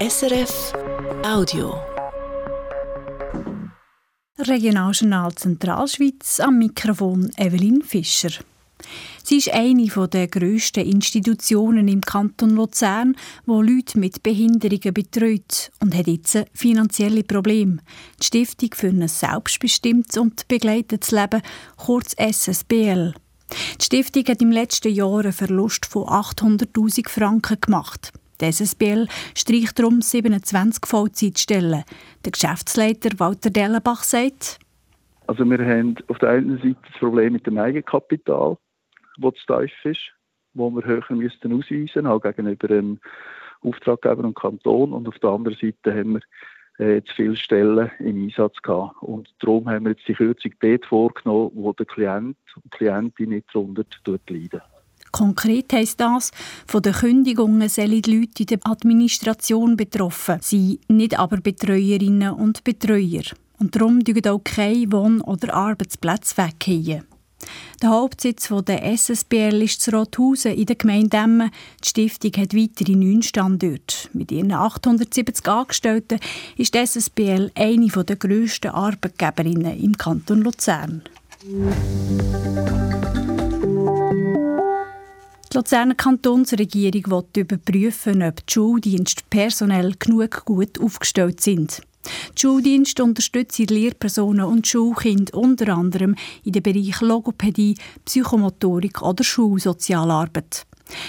SRF Audio. Regionaljournal Zentralschweiz am Mikrofon Evelyn Fischer. Sie ist eine der grössten Institutionen im Kanton Luzern, wo Leute mit Behinderungen betreut und hat jetzt finanzielle Probleme. Die Stiftung für ein selbstbestimmtes und begleitetes Leben, kurz SSBL. Die Stiftung hat im letzten Jahr einen Verlust von 800.000 Franken gemacht. Die SSBL streicht darum 27 Vollzeitstellen. Der Geschäftsleiter Walter Dellenbach sagt, also wir haben auf der einen Seite das Problem mit dem Eigenkapital, das zu tief ist, wo wir höher müssten ausweisen, auch gegenüber dem Auftraggeber und Kanton. Und auf der anderen Seite haben wir äh, zu viele Stellen im Einsatz gehabt. Und darum haben wir jetzt die Kürzung dort vorgenommen, wo der Klient und Klientin nicht darunter leiden. Konkret heisst das, von den Kündigungen sollen die Leute in der Administration betroffen sein, nicht aber Betreuerinnen und Betreuer. Und darum dürfen auch keine Wohn- oder Arbeitsplätze weggehen. Der Hauptsitz der SSBL ist zu Rothausen in der Gemeinde Emmen. Die Stiftung hat weitere neun Standorte. Mit ihren 870 Angestellten ist die SSBL eine der grössten Arbeitgeberinnen im Kanton Luzern. Die Luzerner Kantonsregierung will überprüfen, ob die Schuldienste personell genug gut aufgestellt sind. Die Schuldienste unterstützen Lehrpersonen und Schulkinder unter anderem in den Bereichen Logopädie, Psychomotorik oder Schulsozialarbeit.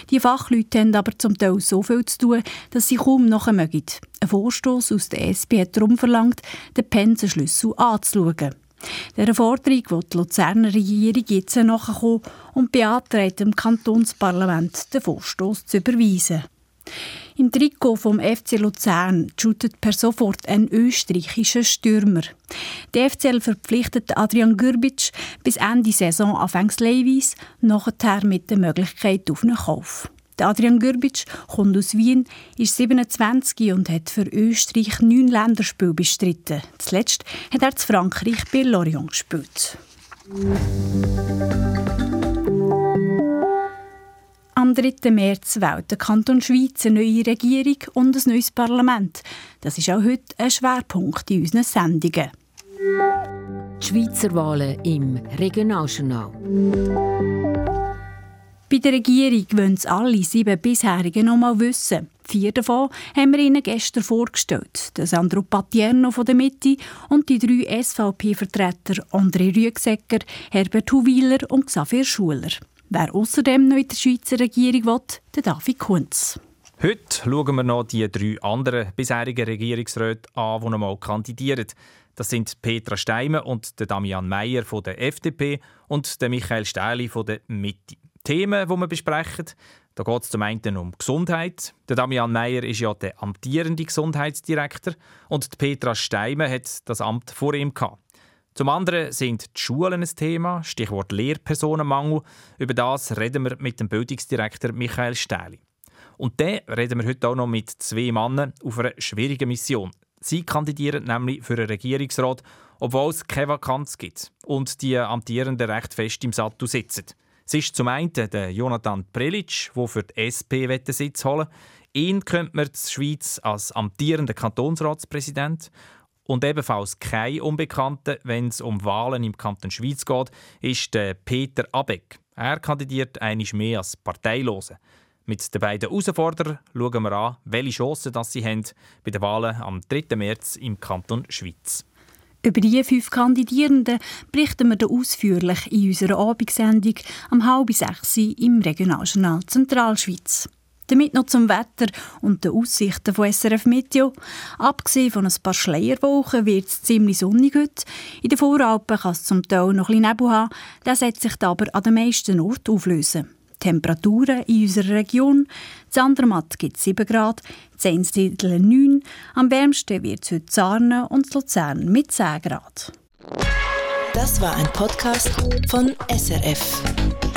Die Fachleute haben aber zum Teil so viel zu tun, dass sie kaum nachmögen. Ein Vorstoß aus der SP hat darum verlangt, den Pensenschlüssel anzuschauen. Der Forderung will die Luzerner Regierung jetzt nachkommen und beantragt dem Kantonsparlament, den Vorstoß zu überweisen. Im Trikot vom FC Luzern shootet per sofort ein österreichischer Stürmer. Der FCL verpflichtet Adrian Gürbic bis Ende Saison anfangs leihweise, nachher mit der Möglichkeit auf einen Kauf. Adrian Gürbic kommt aus Wien, ist 27 und hat für Österreich neun Länderspiele bestritten. Zuletzt hat er zu Frankreich bei Lorient gespielt. Am 3. März wählt der Kanton Schweiz eine neue Regierung und ein neues Parlament. Das ist auch heute ein Schwerpunkt in unseren Sendungen. Die Schweizer Wahlen im Regionaljournal. Bei der Regierung wollen es alle sieben bisherigen noch mal wissen. Vier davon haben wir Ihnen gestern vorgestellt. Der Sandro Patierno von der Mitte und die drei SVP-Vertreter André Rüegsecker, Herbert Huwiler und Xavier Schuler. Wer außerdem noch in der Schweizer Regierung will, der David Kunz. Heute schauen wir noch die drei anderen bisherigen Regierungsräte an, die noch mal kandidieren. Das sind Petra Steimer und Damian Meyer von der FDP und Michael Stähli von der Mitte. Themen, die wir besprechen. Da geht es zum einen um Gesundheit. Der Damian Meyer ist ja der amtierende Gesundheitsdirektor und Petra Steimer hat das Amt vor ihm gehabt. Zum anderen sind die Schulen ein Thema, Stichwort Lehrpersonenmangel. Über das reden wir mit dem Bildungsdirektor Michael Stähli. Und dann reden wir heute auch noch mit zwei Männern auf einer schwierigen Mission. Sie kandidieren nämlich für einen Regierungsrat, obwohl es keine Vakanz gibt und die Amtierenden recht fest im Sattel sitzen. Es ist zum einen der Jonathan Prelic, der für die SP Sitz holen Ihn könnte man der Schweiz als amtierender Kantonsratspräsident und ebenfalls kein Unbekannter, wenn es um Wahlen im Kanton Schweiz geht, ist der Peter Abeck. Er kandidiert eigentlich mehr als Parteilose. Mit den beiden Herausforderern schauen wir an, welche Chancen sie haben bei den Wahlen am 3. März im Kanton Schweiz. Über die fünf Kandidierenden berichten wir ausführlich in unserer Abendsendung am halb sechs im Regionaljournal Zentralschweiz. Damit noch zum Wetter und den Aussichten von SRF Meteo. Abgesehen von ein paar Schleierwochen wird es ziemlich sonnig heute. In den Voralpen kann es zum Teil noch ein Nebel haben, der setzt sich aber an den meisten Orten auflösen. Temperaturen in unserer Region. In Andermatt gibt es 7 Grad, in Einsiedel 9, am wärmsten wird es heute Zarnen und Luzern mit 10 Grad. Das war ein Podcast von SRF.